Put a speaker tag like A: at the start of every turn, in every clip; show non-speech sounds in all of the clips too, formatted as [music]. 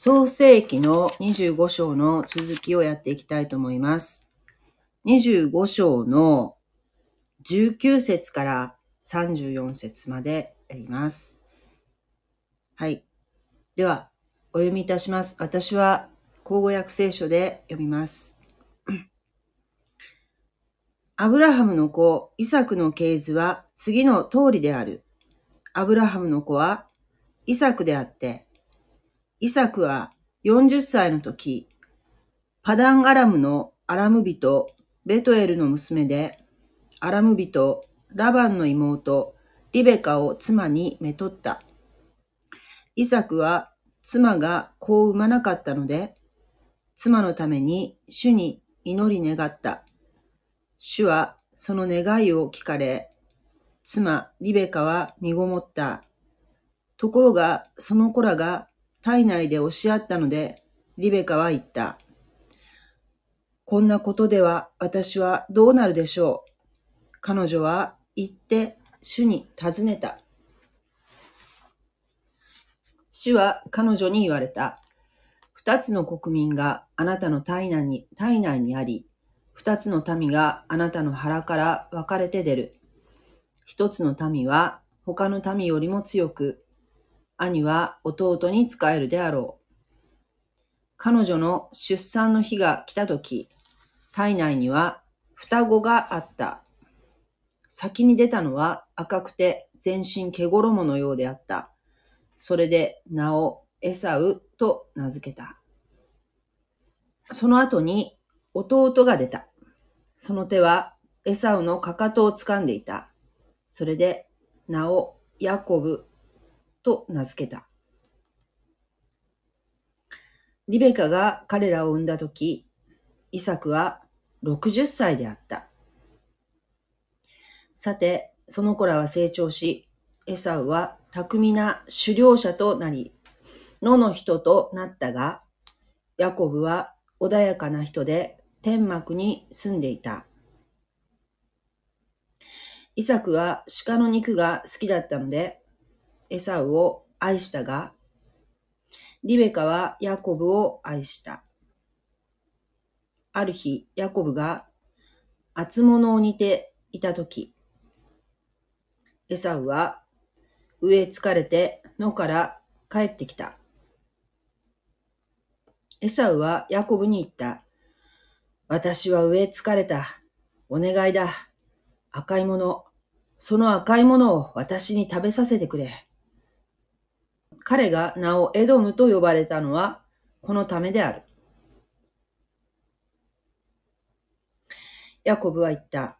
A: 創世記の25章の続きをやっていきたいと思います。25章の19節から34節までやります。はい。では、お読みいたします。私は、口語訳聖書で読みます。[clears throat] アブラハムの子、イサクの系図は次の通りである。アブラハムの子は、イサクであって、イサクは40歳の時、パダンアラムのアラム人、ベトエルの娘で、アラム人、ラバンの妹、リベカを妻にめとった。イサクは妻が子を産まなかったので、妻のために主に祈り願った。主はその願いを聞かれ、妻リベカは身ごもった。ところがその子らが体内で押し合ったので、リベカは言った。こんなことでは私はどうなるでしょう。彼女は言って主に尋ねた。主は彼女に言われた。二つの国民があなたの体内に体内にあり、二つの民があなたの腹から分かれて出る。一つの民は他の民よりも強く、兄は弟に仕えるであろう。彼女の出産の日が来たとき、体内には双子があった。先に出たのは赤くて全身毛衣のようであった。それで名をエサウと名付けた。その後に弟が出た。その手はエサウのかかとを掴んでいた。それで名をヤコブと名付けた。リベカが彼らを産んだとき、イサクは60歳であった。さて、その子らは成長し、エサウは巧みな狩猟者となり、野の人となったが、ヤコブは穏やかな人で天幕に住んでいた。イサクは鹿の肉が好きだったので、エサウを愛したが、リベカはヤコブを愛した。ある日、ヤコブが厚物を煮ていたとき、エサウは植え疲れて野から帰ってきた。エサウはヤコブに言った。私は植え疲れた。お願いだ。赤いもの。その赤いものを私に食べさせてくれ。彼が名をエドムと呼ばれたのはこのためである。ヤコブは言った。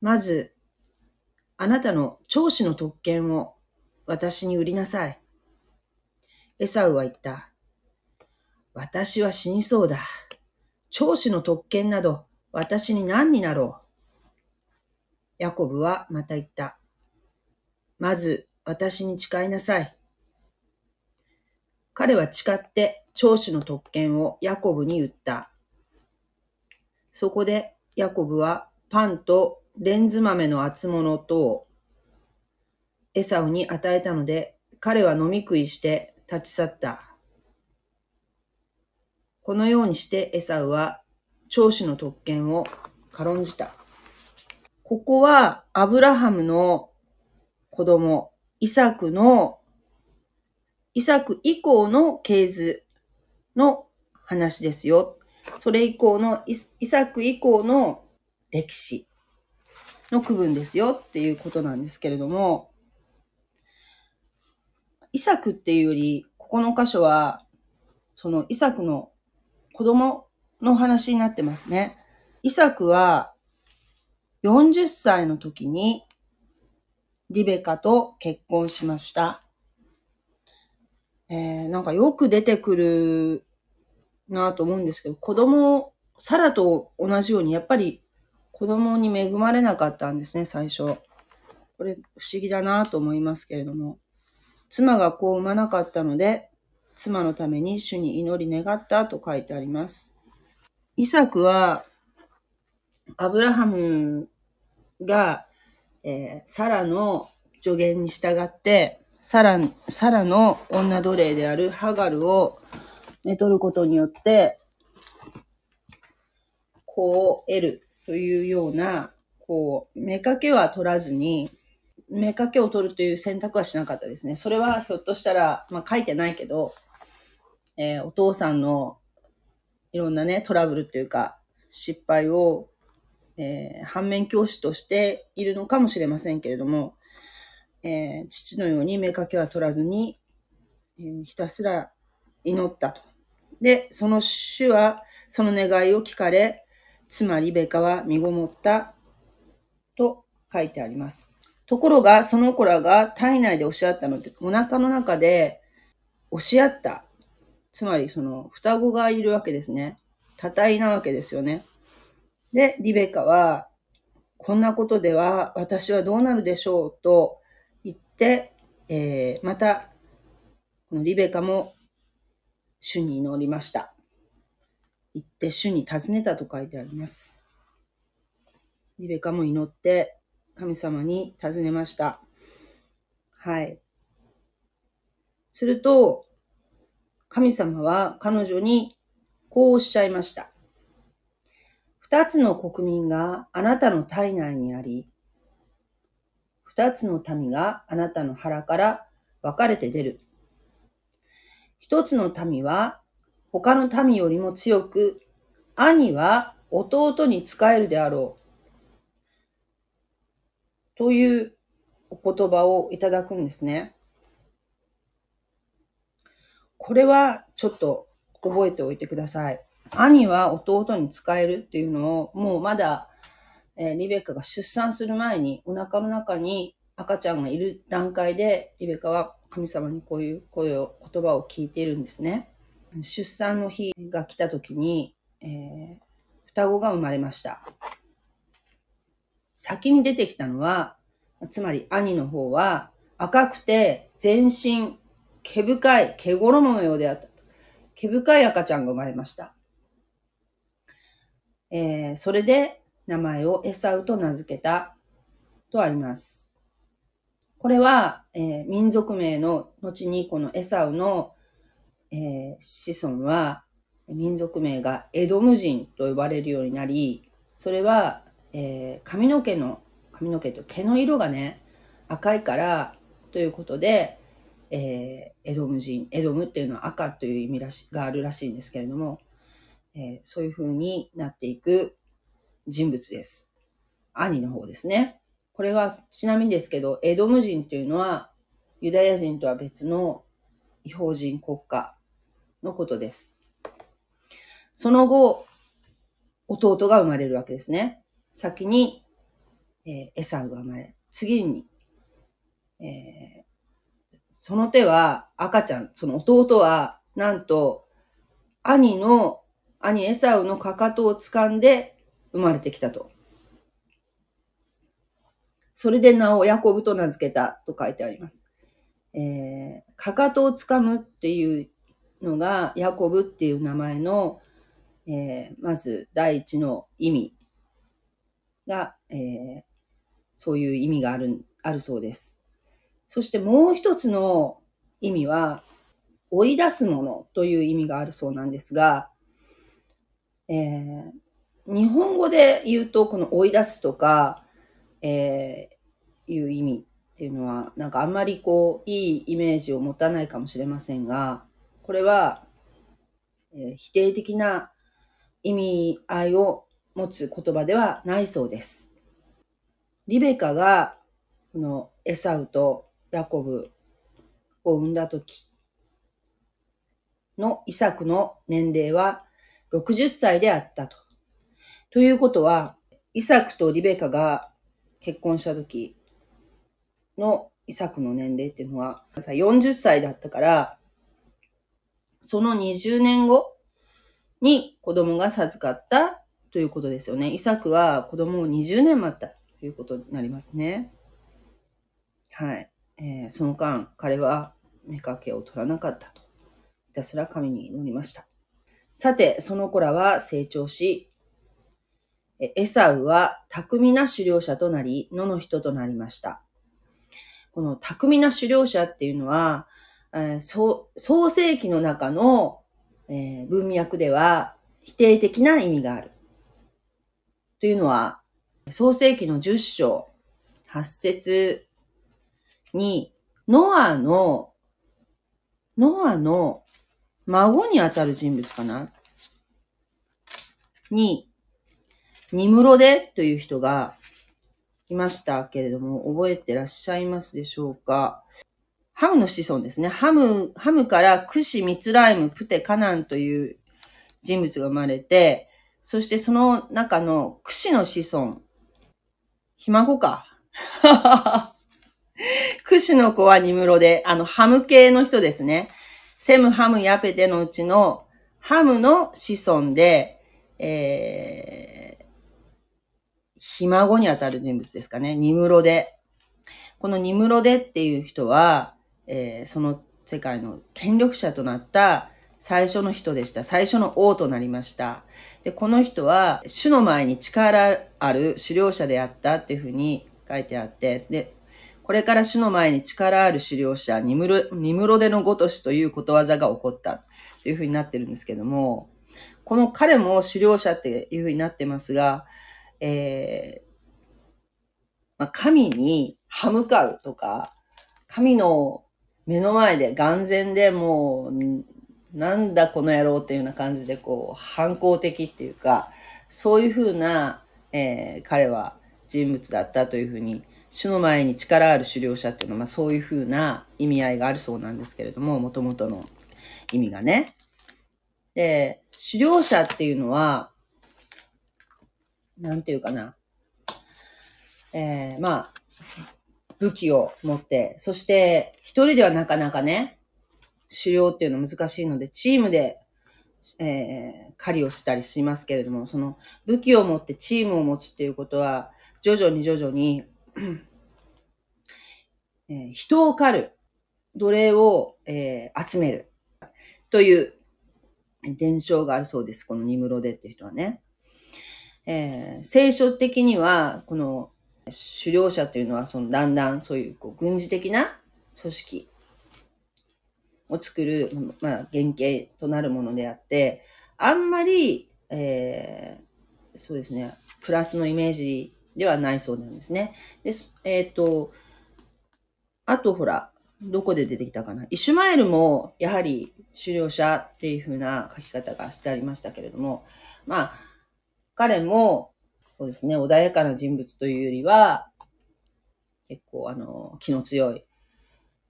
A: まず、あなたの長子の特権を私に売りなさい。エサウは言った。私は死にそうだ。長子の特権など私に何になろう。ヤコブはまた言った。まず私に誓いなさい。彼は誓って長子の特権をヤコブに言った。そこでヤコブはパンとレンズ豆の厚物とをエサウに与えたので、彼は飲み食いして立ち去った。このようにしてエサウは長子の特権を軽んじた。ここはアブラハムの子供、イサクの、イサク以降の系図の話ですよ。それ以降の、イイサク以降の歴史の区分ですよっていうことなんですけれども、イサクっていうより、ここの箇所は、そのイサクの子供の話になってますね。イサクは40歳の時にリベカと結婚しました。えー、なんかよく出てくるなと思うんですけど、子供、サラと同じようにやっぱり子供に恵まれなかったんですね、最初。これ不思議だなと思いますけれども。妻が子を産まなかったので、妻のために主に祈り願ったと書いてあります。イサクは、アブラハムが、えーサラの助言に従って、サラ、サラの女奴隷であるハガルを寝取ることによって、こう得るというような、こう、目かけは取らずに、目かけを取るという選択はしなかったですね。それはひょっとしたら、まあ書いてないけど、えー、お父さんのいろんなね、トラブルというか、失敗を、えー、反面教師としているのかもしれませんけれども、えー、父のように目かけは取らずに、えー、ひたすら祈ったと。で、その主は、その願いを聞かれ、つまりベカは身ごもったと書いてあります。ところが、その子らが体内で押し合ったので、お腹の中で押し合った。つまり、その、双子がいるわけですね。多体なわけですよね。で、リベカは、こんなことでは私はどうなるでしょうと、えー、また、このリベカも主に祈りました。行って主に尋ねたと書いてあります。リベカも祈って神様に尋ねました。はい。すると、神様は彼女にこうおっしゃいました。二つの国民があなたの体内にあり、二つの民があなたの腹から分かれて出る。一つの民は他の民よりも強く、兄は弟に仕えるであろう。というお言葉をいただくんですね。これはちょっと覚えておいてください。兄は弟に使えるっていうのを、もうまだ、えー、リベッカが出産する前に、お腹の中に赤ちゃんがいる段階で、リベッカは神様にこういう声を、言葉を聞いているんですね。出産の日が来た時に、えー、双子が生まれました。先に出てきたのは、つまり兄の方は赤くて全身毛深い毛衣のようであった。毛深い赤ちゃんが生まれました。えー、それで名前をエサウと名付けたとあります。これは、えー、民族名の後にこのエサウの、えー、子孫は民族名がエドム人と呼ばれるようになり、それは、えー、髪の毛の、髪の毛と毛の色がね、赤いからということで、えー、エドム人、エドムっていうのは赤という意味らしがあるらしいんですけれども、えー、そういう風になっていく人物です。兄の方ですね。これはちなみにですけど、エドム人というのはユダヤ人とは別の違法人国家のことです。その後、弟が生まれるわけですね。先に、えー、エサウが生まれ、次に、えー、その手は赤ちゃん、その弟は、なんと、兄の兄エサウのかかとを掴んで生まれてきたと。それで名をヤコブと名付けたと書いてあります。えー、かかとを掴むっていうのがヤコブっていう名前の、えー、まず第一の意味が、えー、そういう意味がある、あるそうです。そしてもう一つの意味は、追い出すものという意味があるそうなんですが、えー、日本語で言うと、この追い出すとか、えー、いう意味っていうのは、なんかあんまりこう、いいイメージを持たないかもしれませんが、これは、えー、否定的な意味合いを持つ言葉ではないそうです。リベカが、このエサウとヤコブを産んだ時のイサクの年齢は60歳であったと。ということは、イサクとリベカが結婚した時のイサクの年齢っていうのは、40歳だったから、その20年後に子供が授かったということですよね。イサクは子供を20年待ったということになりますね。はい。えー、その間、彼は目かけを取らなかったと。ひたすら神に祈りました。さて、その子らは成長し、エサウは巧みな狩猟者となり、野の人となりました。この巧みな狩猟者っていうのは、えー、創世記の中の、えー、文脈では否定的な意味がある。というのは、創世記の10章、8節に、ノアの、ノアの孫にあたる人物かな？に、ニムロデという人がいましたけれども、覚えてらっしゃいますでしょうか？ハムの子孫ですね。ハム、ハムからクシ、ミツライム、プテ、カナンという人物が生まれて、そしてその中のクシの子孫、ひ孫か。[laughs] クシの子はニムロで、あの、ハム系の人ですね。セム、ハム、ヤペテのうちのハムの子孫で、えー、ひ孫にあたる人物ですかね。ニムロデ。このニムロデっていう人は、えー、その世界の権力者となった最初の人でした。最初の王となりました。で、この人は、主の前に力ある狩猟者であったっていうふうに書いてあって、で、これから主の前に力ある狩猟者、ニムロ、ニムロデのごとしということわざが起こったというふうになってるんですけども、この彼も狩猟者っていうふうになってますが、えー、まあ、神に歯向かうとか、神の目の前で眼前でもう、なんだこの野郎っていうような感じでこう、反抗的っていうか、そういうふうな、えー、彼は人物だったというふうに主の前に力ある狩猟者っていうのは、まあ、そういうふうな意味合いがあるそうなんですけれども、もともとの意味がね。で、狩猟者っていうのは、なんていうかな。えー、まあ、武器を持って、そして一人ではなかなかね、狩猟っていうのは難しいので、チームで、えー、狩りをしたりしますけれども、その武器を持ってチームを持つっていうことは、徐々に徐々にえー、人を狩る、奴隷を、えー、集める、という伝承があるそうです。このニムロデっていう人はね。えー、聖書的には、この狩猟者というのは、そのだんだんそういうこう軍事的な組織を作る、まあ、原型となるものであって、あんまり、えー、そうですね、プラスのイメージではないそうなんですね。です。えっ、ー、と、あとほら、どこで出てきたかな。イシュマエルも、やはり狩猟者っていう風な書き方がしてありましたけれども、まあ、彼も、そうですね、穏やかな人物というよりは、結構あの、気の強い、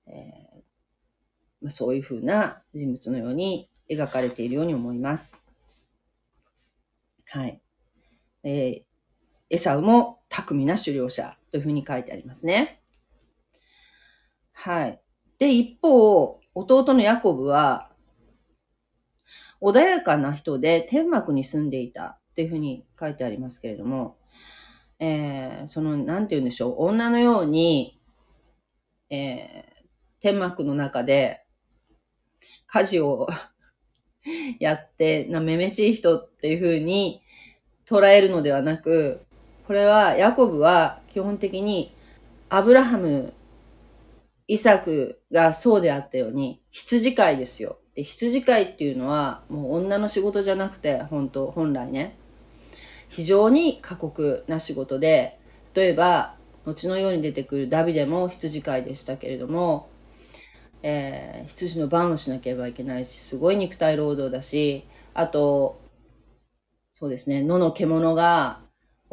A: えーまあ、そういう風な人物のように描かれているように思います。はい。えー、エサウも巧みな狩猟者というふうに書いてありますね。はい。で、一方、弟のヤコブは、穏やかな人で天幕に住んでいたっていうふうに書いてありますけれども、えー、その、なんて言うんでしょう、女のように、えー、天幕の中で家事をやって、な、めめしい人っていうふうに捉えるのではなく、これは、ヤコブは基本的にアブラハム、イサクがそうであったように、羊飼いですよ。で、羊飼いっていうのは、もう女の仕事じゃなくて、本当本来ね、非常に過酷な仕事で、例えば、後のように出てくるダビデも羊飼いでしたけれども、えー、羊の番をしなければいけないし、すごい肉体労働だし、あと、そうですね、野の獣が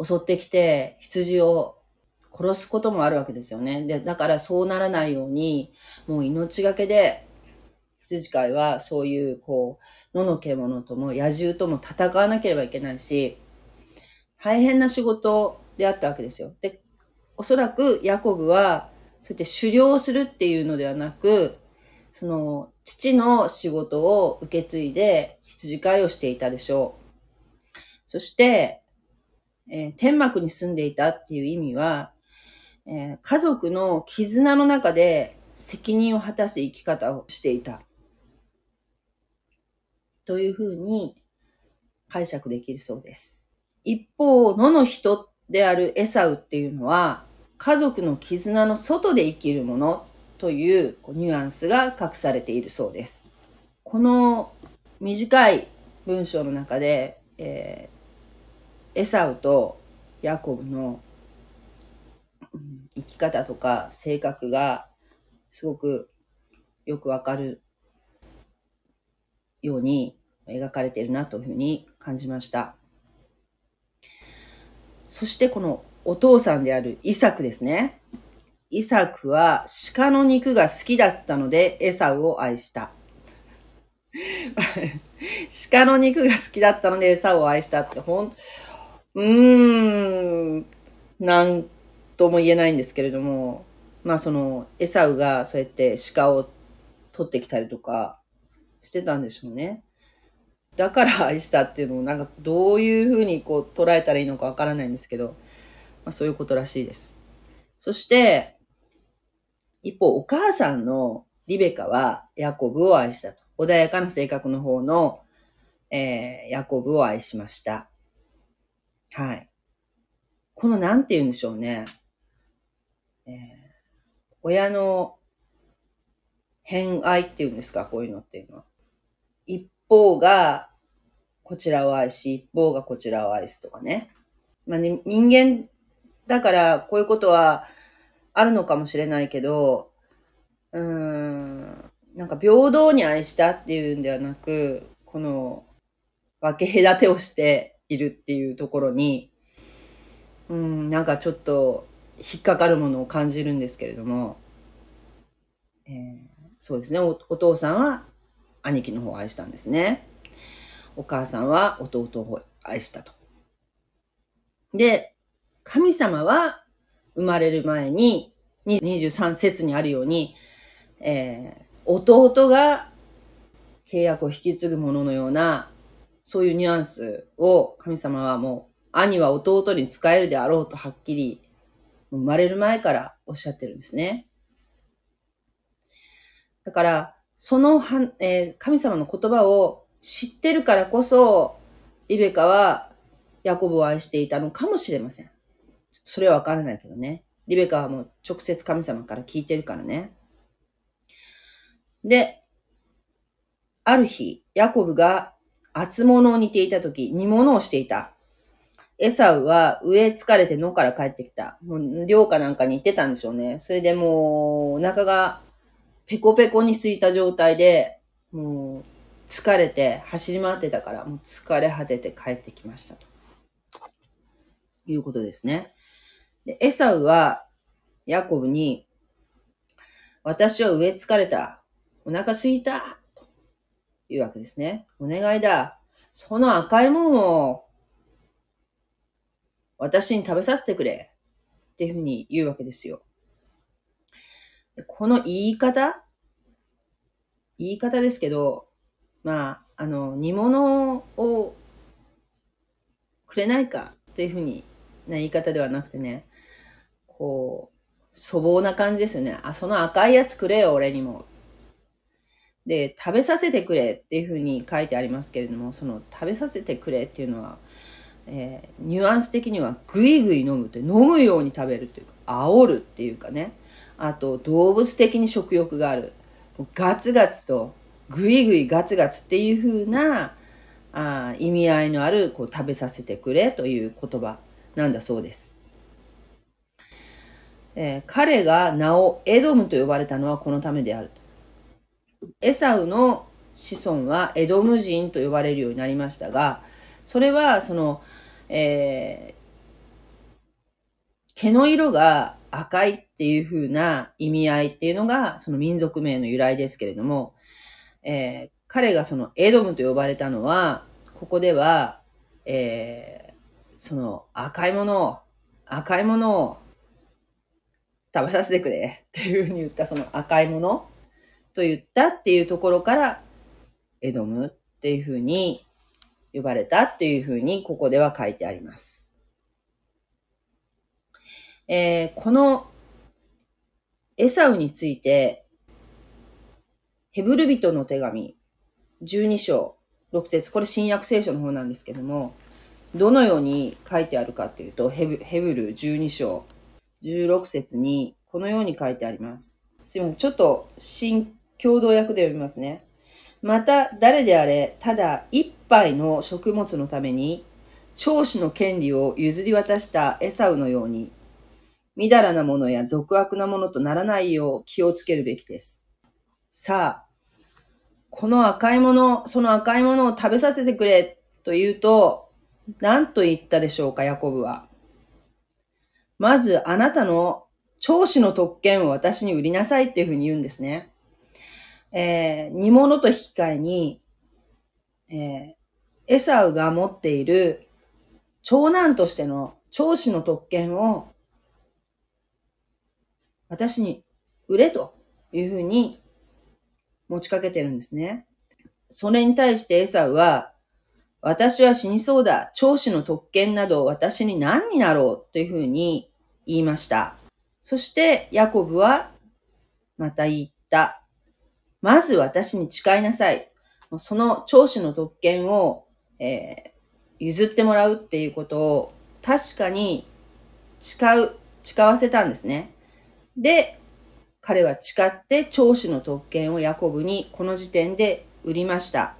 A: 襲ってきて羊を殺すこともあるわけですよね。で、だからそうならないように、もう命がけで、羊飼いはそういう、こう、野の獣とも野獣とも戦わなければいけないし、大変な仕事であったわけですよ。で、おそらくヤコブは、そうやって狩猟するっていうのではなく、その、父の仕事を受け継いで羊飼いをしていたでしょう。そして、えー、天幕に住んでいたっていう意味は、えー、家族の絆の中で責任を果たす生き方をしていた。というふうに解釈できるそうです。一方、野の人であるエサウっていうのは、家族の絆の外で生きるものというニュアンスが隠されているそうです。この短い文章の中で、えー、エサウとヤコブの生き方とか性格がすごくよくわかるように描かれているなというふうに感じました。そしてこのお父さんであるイサクですね。イサクは鹿の肉が好きだったのでエサウを愛した。[laughs] 鹿の肉が好きだったのでエサウを愛したってほん、うーん、なんとも言えないんですけれども、まあそのエサウがそうやって鹿を取ってきたりとかしてたんでしょうね。だから愛したっていうのをなんかどういうふうにこう捉えたらいいのかわからないんですけど、まあそういうことらしいです。そして、一方お母さんのリベカはヤコブを愛したと。穏やかな性格の方の、えー、ヤコブを愛しました。はい。このなんて言うんでしょうね。えー、親の偏愛っていうんですか、こういうのっていうのは。一方がこちらを愛し、一方がこちらを愛すとかね。まあ、ね、人間だからこういうことはあるのかもしれないけど、うーん、なんか平等に愛したっていうんではなく、この分け隔てをしているっていうところに、うん、なんかちょっと引っかかるものを感じるんですけれども、えー、そうですねお、お父さんは兄貴の方を愛したんですね。お母さんは弟を愛したと。で、神様は生まれる前に、23節にあるように、えー、弟が契約を引き継ぐもののような、そういうニュアンスを神様はもう、兄は弟に使えるであろうとはっきり、生まれる前からおっしゃってるんですね。だから、そのは、えー、神様の言葉を知ってるからこそ、リベカはヤコブを愛していたのかもしれません。それはわからないけどね。リベカはもう直接神様から聞いてるからね。で、ある日、ヤコブが厚物を煮ていた時、煮物をしていた。エサウは上疲れて野から帰ってきた。もう寮かなんかに行ってたんでしょうね。それでもうお腹がペコペコに空いた状態で、もう疲れて走り回ってたから、もう疲れ果てて帰ってきましたと。いうことですね。で、エサウはヤコブに、私は上疲れた。お腹空いた。というわけですね。お願いだ。その赤いもんを私に食べさせてくれ。っていうふうに言うわけですよ。この言い方？言い方ですけど、まあ、あの、煮物をくれないかっていうふうにな言い方ではなくてね、こう、粗暴な感じですよね。あ、その赤いやつくれよ、俺にも。で、食べさせてくれっていうふうに書いてありますけれども、その食べさせてくれっていうのは、えー、ニュアンス的にはぐいぐい飲むって飲むように食べるというか、煽るっていうかね。あと動物的に食欲がある。ガツガツとグイグイガツガツっていう風なあ意味合いのあるこう食べさせてくれという言葉なんだそうです、えー、彼が名をエドムと呼ばれたのはこのためであるエサウの子孫はエドム人と呼ばれるようになりましたがそれはその、えー、毛の色が赤いっていう風な意味合いっていうのが、その民族名の由来ですけれども、えー、彼がそのエドムと呼ばれたのは、ここでは、えー、その赤いものを、赤いものを食べさせてくれっていう風に言ったその赤いものと言ったっていうところから、エドムっていう風に呼ばれたっていう風にここでは書いてあります。えー、このエサウについて、ヘブル人の手紙、12章、6節これ新約聖書の方なんですけども、どのように書いてあるかというと、ヘブヘブル12章、16節にこのように書いてあります。すいません。ちょっと新共同訳で読みますね。また誰であれ、ただ一杯の食物のために、長子の権利を譲り渡したエサウのように、みだらなものや俗悪なものとならないよう気をつけるべきです。さあ、この赤いもの、その赤いものを食べさせてくれと言うと、何と言ったでしょうか、ヤコブは。まず、あなたの長子の特権を私に売りなさいっていうふうに言うんですね。えー、煮物と引き換えに、えー、エサウが持っている長男としての長子の特権を私に売れというふうに持ちかけてるんですね。それに対してエサウは、私は死にそうだ。長子の特権など私に何になろうというふうに言いました。そしてヤコブはまた言った。まず私に誓いなさい。その長子の特権を、えー、譲ってもらうっていうことを確かに誓う、誓わせたんですね。で、彼は誓って長子の特権をヤコブにこの時点で売りました。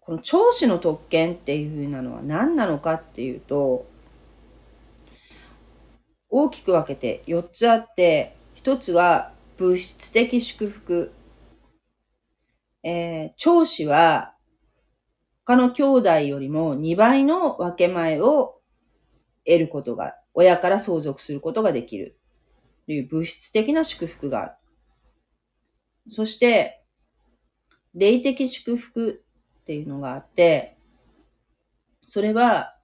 A: この長子の特権っていうふうなのは何なのかっていうと、大きく分けて4つあって、1つは物質的祝福。えー、長子は他の兄弟よりも2倍の分け前を得ることが、親から相続することができる。という物質的な祝福がある。そして、霊的祝福っていうのがあって、それは、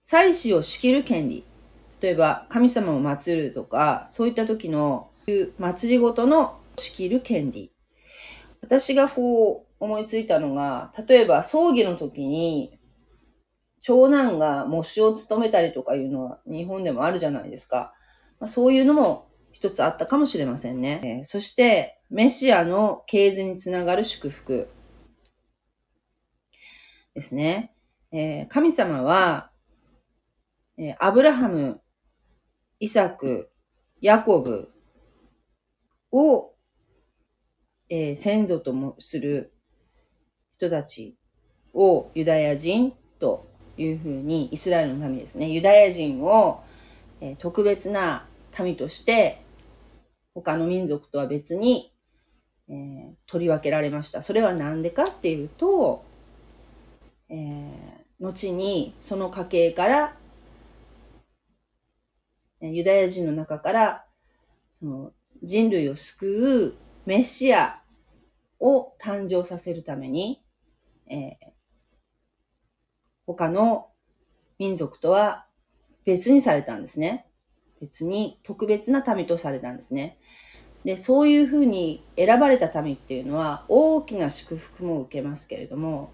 A: 祭祀を仕切る権利。例えば、神様を祀るとか、そういった時の、祭りごとの仕切る権利。私がこう思いついたのが、例えば葬儀の時に、長男が模試を務めたりとかいうのは日本でもあるじゃないですか。まあ、そういうのも一つあったかもしれませんね。えー、そして、メシアの系図につながる祝福ですね。えー、神様は、えー、アブラハム、イサク、ヤコブを、えー、先祖ともする人たちをユダヤ人というふうに、イスラエルの民ですね。ユダヤ人を、え、特別な民として他の民族とは別に、えー、取り分けられました。それは何でかっていうと、えー、後にその家系から、ユダヤ人の中からその人類を救うメシアを誕生させるために、えー、他の民族とは別にされたんですね。別に特別な民とされたんですね。で、そういうふうに選ばれた民っていうのは大きな祝福も受けますけれども、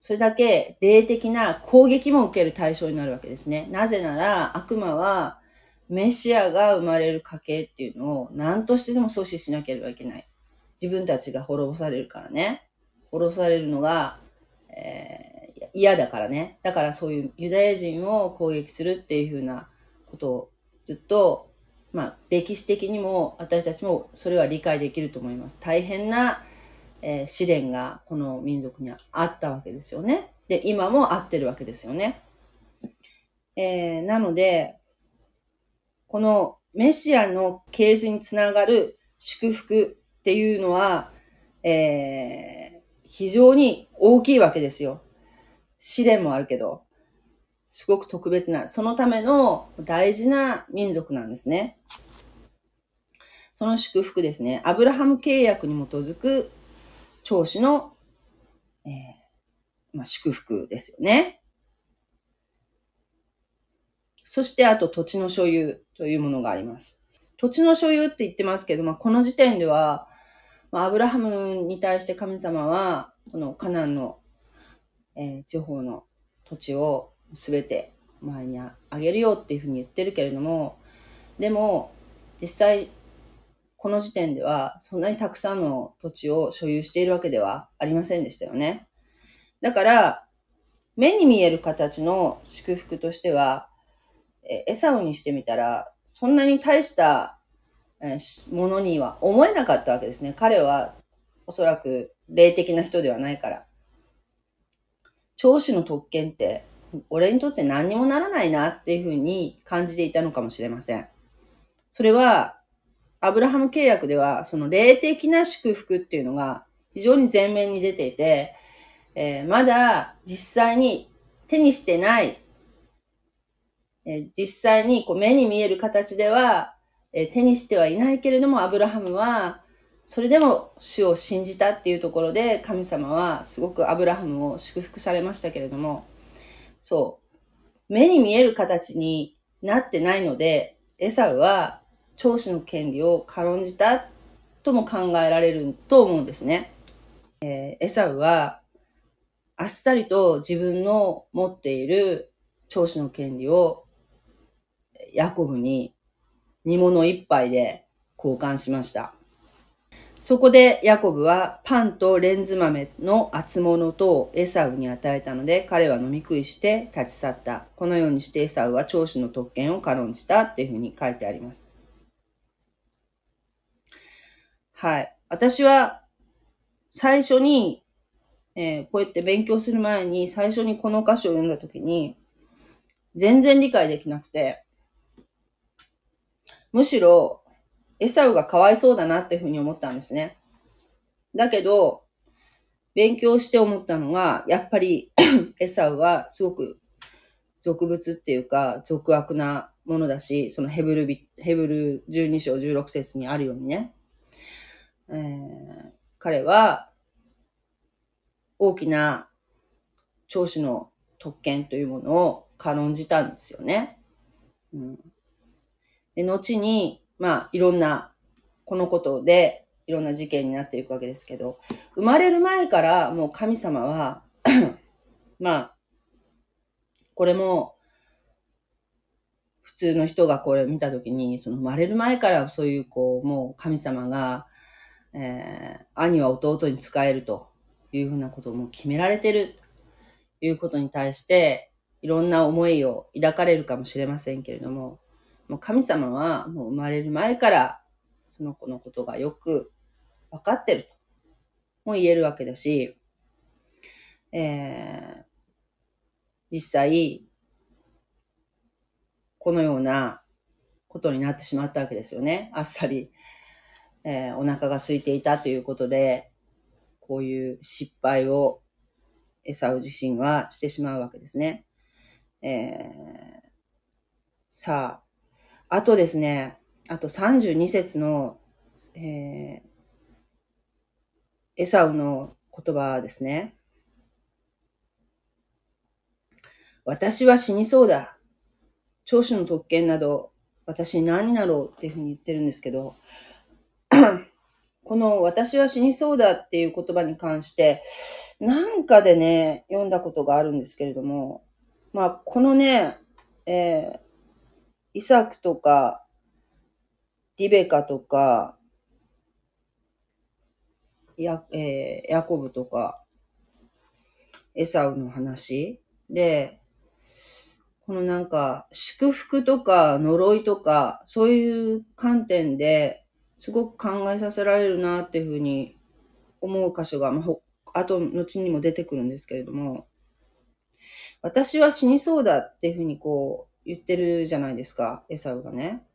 A: それだけ霊的な攻撃も受ける対象になるわけですね。なぜなら悪魔はメシアが生まれる家系っていうのを何としてでも阻止しなければいけない。自分たちが滅ぼされるからね。滅ぼされるのが、えー、嫌だからね。だからそういうユダヤ人を攻撃するっていうふうなことをずっと、まあ、歴史的にも私たちもそれは理解できると思います。大変な、えー、試練がこの民族にはあったわけですよね。で、今もあってるわけですよね。えー、なので、このメシアの系図につながる祝福っていうのは、えー、非常に大きいわけですよ。試練もあるけど。すごく特別な、そのための大事な民族なんですね。その祝福ですね。アブラハム契約に基づく長子の、えーまあ、祝福ですよね。そしてあと土地の所有というものがあります。土地の所有って言ってますけど、まあ、この時点では、まあ、アブラハムに対して神様は、このカナンの、えー、地方の土地をすべて前にあげるよっていうふうに言ってるけれども、でも、実際、この時点では、そんなにたくさんの土地を所有しているわけではありませんでしたよね。だから、目に見える形の祝福としては、えエサウにしてみたら、そんなに大したものには思えなかったわけですね。彼はおそらく霊的な人ではないから。長子の特権って、俺にとって何にもならないなっていうふうに感じていたのかもしれません。それは、アブラハム契約では、その霊的な祝福っていうのが非常に前面に出ていて、えー、まだ実際に手にしてない、えー、実際にこう目に見える形では、えー、手にしてはいないけれども、アブラハムは、それでも主を信じたっていうところで、神様はすごくアブラハムを祝福されましたけれども、そう、目に見える形になってないので、エサウは長子の権利を軽んじたとも考えられると思うんですね。えー、エサウはあっさりと自分の持っている長子の権利をヤコブに煮物一杯で交換しました。そこでヤコブはパンとレンズ豆の厚物とエサウに与えたので彼は飲み食いして立ち去った。このようにしてエサウは長子の特権を軽んじたっていうふうに書いてあります。はい。私は最初にえー、こうやって勉強する前に最初にこの歌詞を読んだ時に、全然理解できなくて、むしろ、エサウがかわいそうだなっていうふうに思ったんですね。だけど、勉強して思ったのが、やっぱり [clears throat] エサウはすごく俗物っていうか、俗悪なものだし、そのヘブルビ、ヘブル12章16節にあるようにね、えー、彼は大きな長子の特権というものを軽んじたんですよね。うん、で後に、まあ、いろんな、このことで、いろんな事件になっていくわけですけど、生まれる前からもう神様は [coughs] まあ、これも、普通の人がこれ見たときに、その生まれる前からそういうこう、もう神様が、えー、兄は弟に仕えるというふうなことをもう決められてるということに対して、いろんな思いを抱かれるかもしれませんけれども、もう神様はもう生まれる前からその子のことがよく分かってるとも言えるわけだし、えー、実際、このようなことになってしまったわけですよね。あっさり、えー、お腹が空いていたということで、こういう失敗をエサウ自身はしてしまうわけですね。えー、さあ、あとですね、あと32節の、えー、エサウの言葉ですね。私は死にそうだ。長子の特権など、私何になろうっていうふうに言ってるんですけど、この私は死にそうだっていう言葉に関して、なんかでね、読んだことがあるんですけれども、まあ、このね、えー、イサクとか、リベカとか、や、えー、ヤコブとか、エサウの話。で、このなんか、祝福とか呪いとか、そういう観点ですごく考えさせられるなっていうふうに思う箇所が、まあ、後、後にも出てくるんですけれども、私は死にそうだっていうふうにこう言ってるじゃないですか、エサウがね。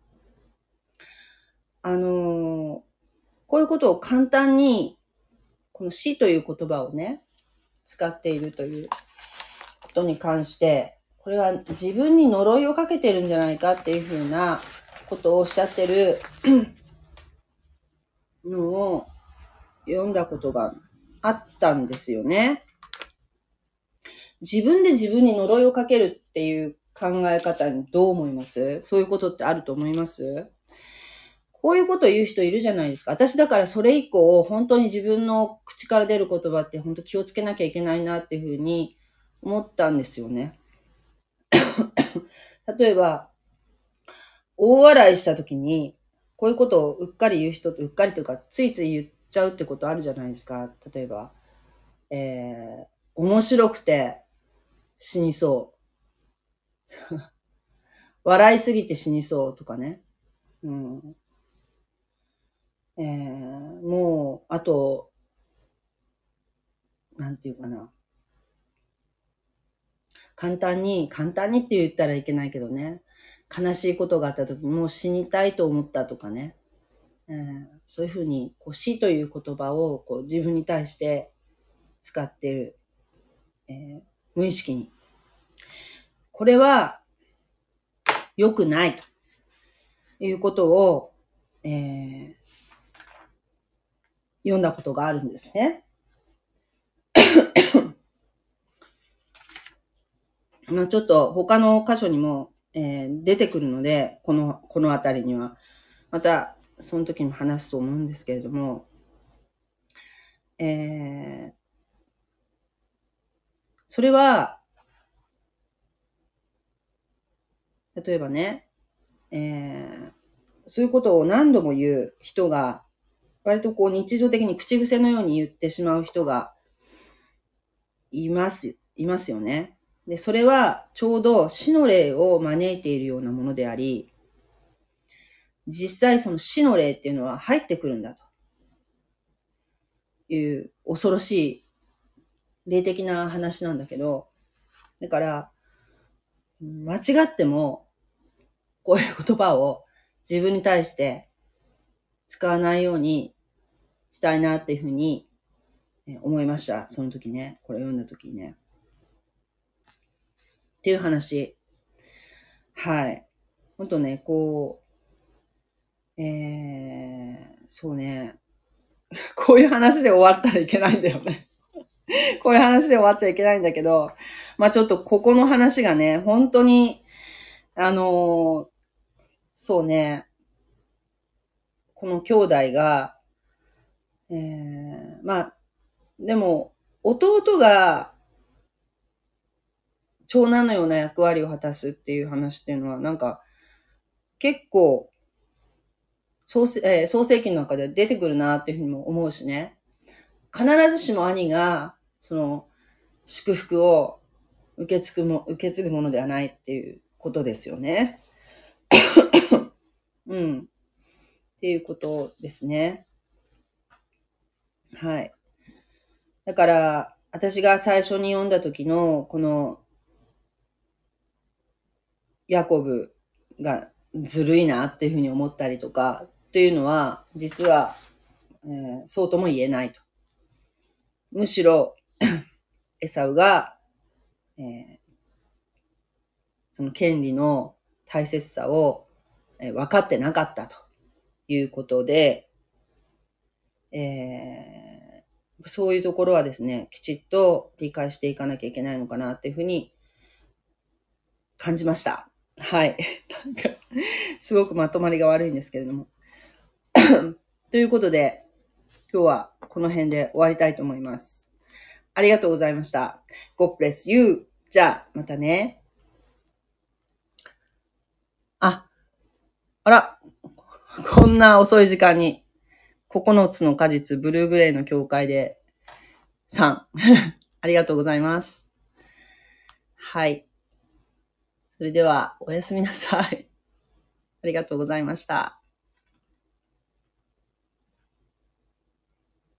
A: あの、こういうことを簡単に、この死という言葉をね、使っているということに関して、これは自分に呪いをかけてるんじゃないかっていうふうなことをおっしゃってる [clears throat] のを読んだことがあったんですよね。自分で自分に呪いをかけるっていう考え方にどう思います？そういうことってあると思います？こういうことを言う人いるじゃないですか。私だからそれ以降、本当に自分の口から出る言葉って本当気をつけなきゃいけないなっていうふうに思ったんですよね。[coughs] 例えば、大笑いした時に、こういうことをうっかり言う人と、うっかりというか、ついつい言っちゃうってことあるじゃないですか。例えば、えー、面白くて死にそう。[laughs] 笑いすぎて死にそうとかね。うん。えー、もう、あと、なんていうかな。簡単に、簡単にって言ったらいけないけどね。悲しいことがあった時もう死にたいと思ったとかね。えー、そういうふうにこう死という言葉をこう自分に対して使っている、えー、無意識に。これは良くないということを、えー、読んだことがあるんですね。[coughs] まあちょっと他の箇所にも、えー、出てくるので、この、このあたりには。また、その時にも話すと思うんですけれども、えー、それは、例えばね、えー、そういうことを何度も言う人が、割とこう日常的に口癖のように言ってしまう人がいます、いますよね。で、それはちょうど死の霊を招いているようなものであり、実際その死の霊っていうのは入ってくるんだという恐ろしい霊的な話なんだけど、だから、間違っても、こういう言葉を自分に対して使わないようにしたいなっていうふうに思いました。その時ね。これ読んだ時にね。っていう話。はい。ほんとね、こう、えー、そうね。[laughs] こういう話で終わったらいけないんだよね。[laughs] こういう話で終わっちゃいけないんだけど、まあちょっとここの話がね、本当に、あの、そうね、この兄弟が、えー、まあ、でも、弟が長男のような役割を果たすっていう話っていうのは、なんか、結構、創世,、えー、創世記の中で出てくるなっていうふうにも思うしね。必ずしも兄が、その、祝福を受け継ぐも、受け継ぐものではないっていうことですよね。[coughs] うん。っていうことですね。はい。だから、私が最初に読んだ時の、このヤコブがずるいなっていうふうに思ったりとか、っていうのは、実は、えー、そうとも言えないと。むしろ、エサウが、えー、その権利の大切さを、え、分かってなかったということで、えー、そういうところはですね、きちっと理解していかなきゃいけないのかなっていうふうに感じました。はい。[laughs] なんか、すごくまとまりが悪いんですけれども。[coughs] ということで、今日はこの辺で終わりたいと思います。ありがとうございました。God bless you. じゃあ、またね。あ、あら、こんな遅い時間に、9つの果実、ブルーグレイの教会で、3。[laughs] ありがとうございます。はい。それでは、おやすみなさい。ありがとうございました。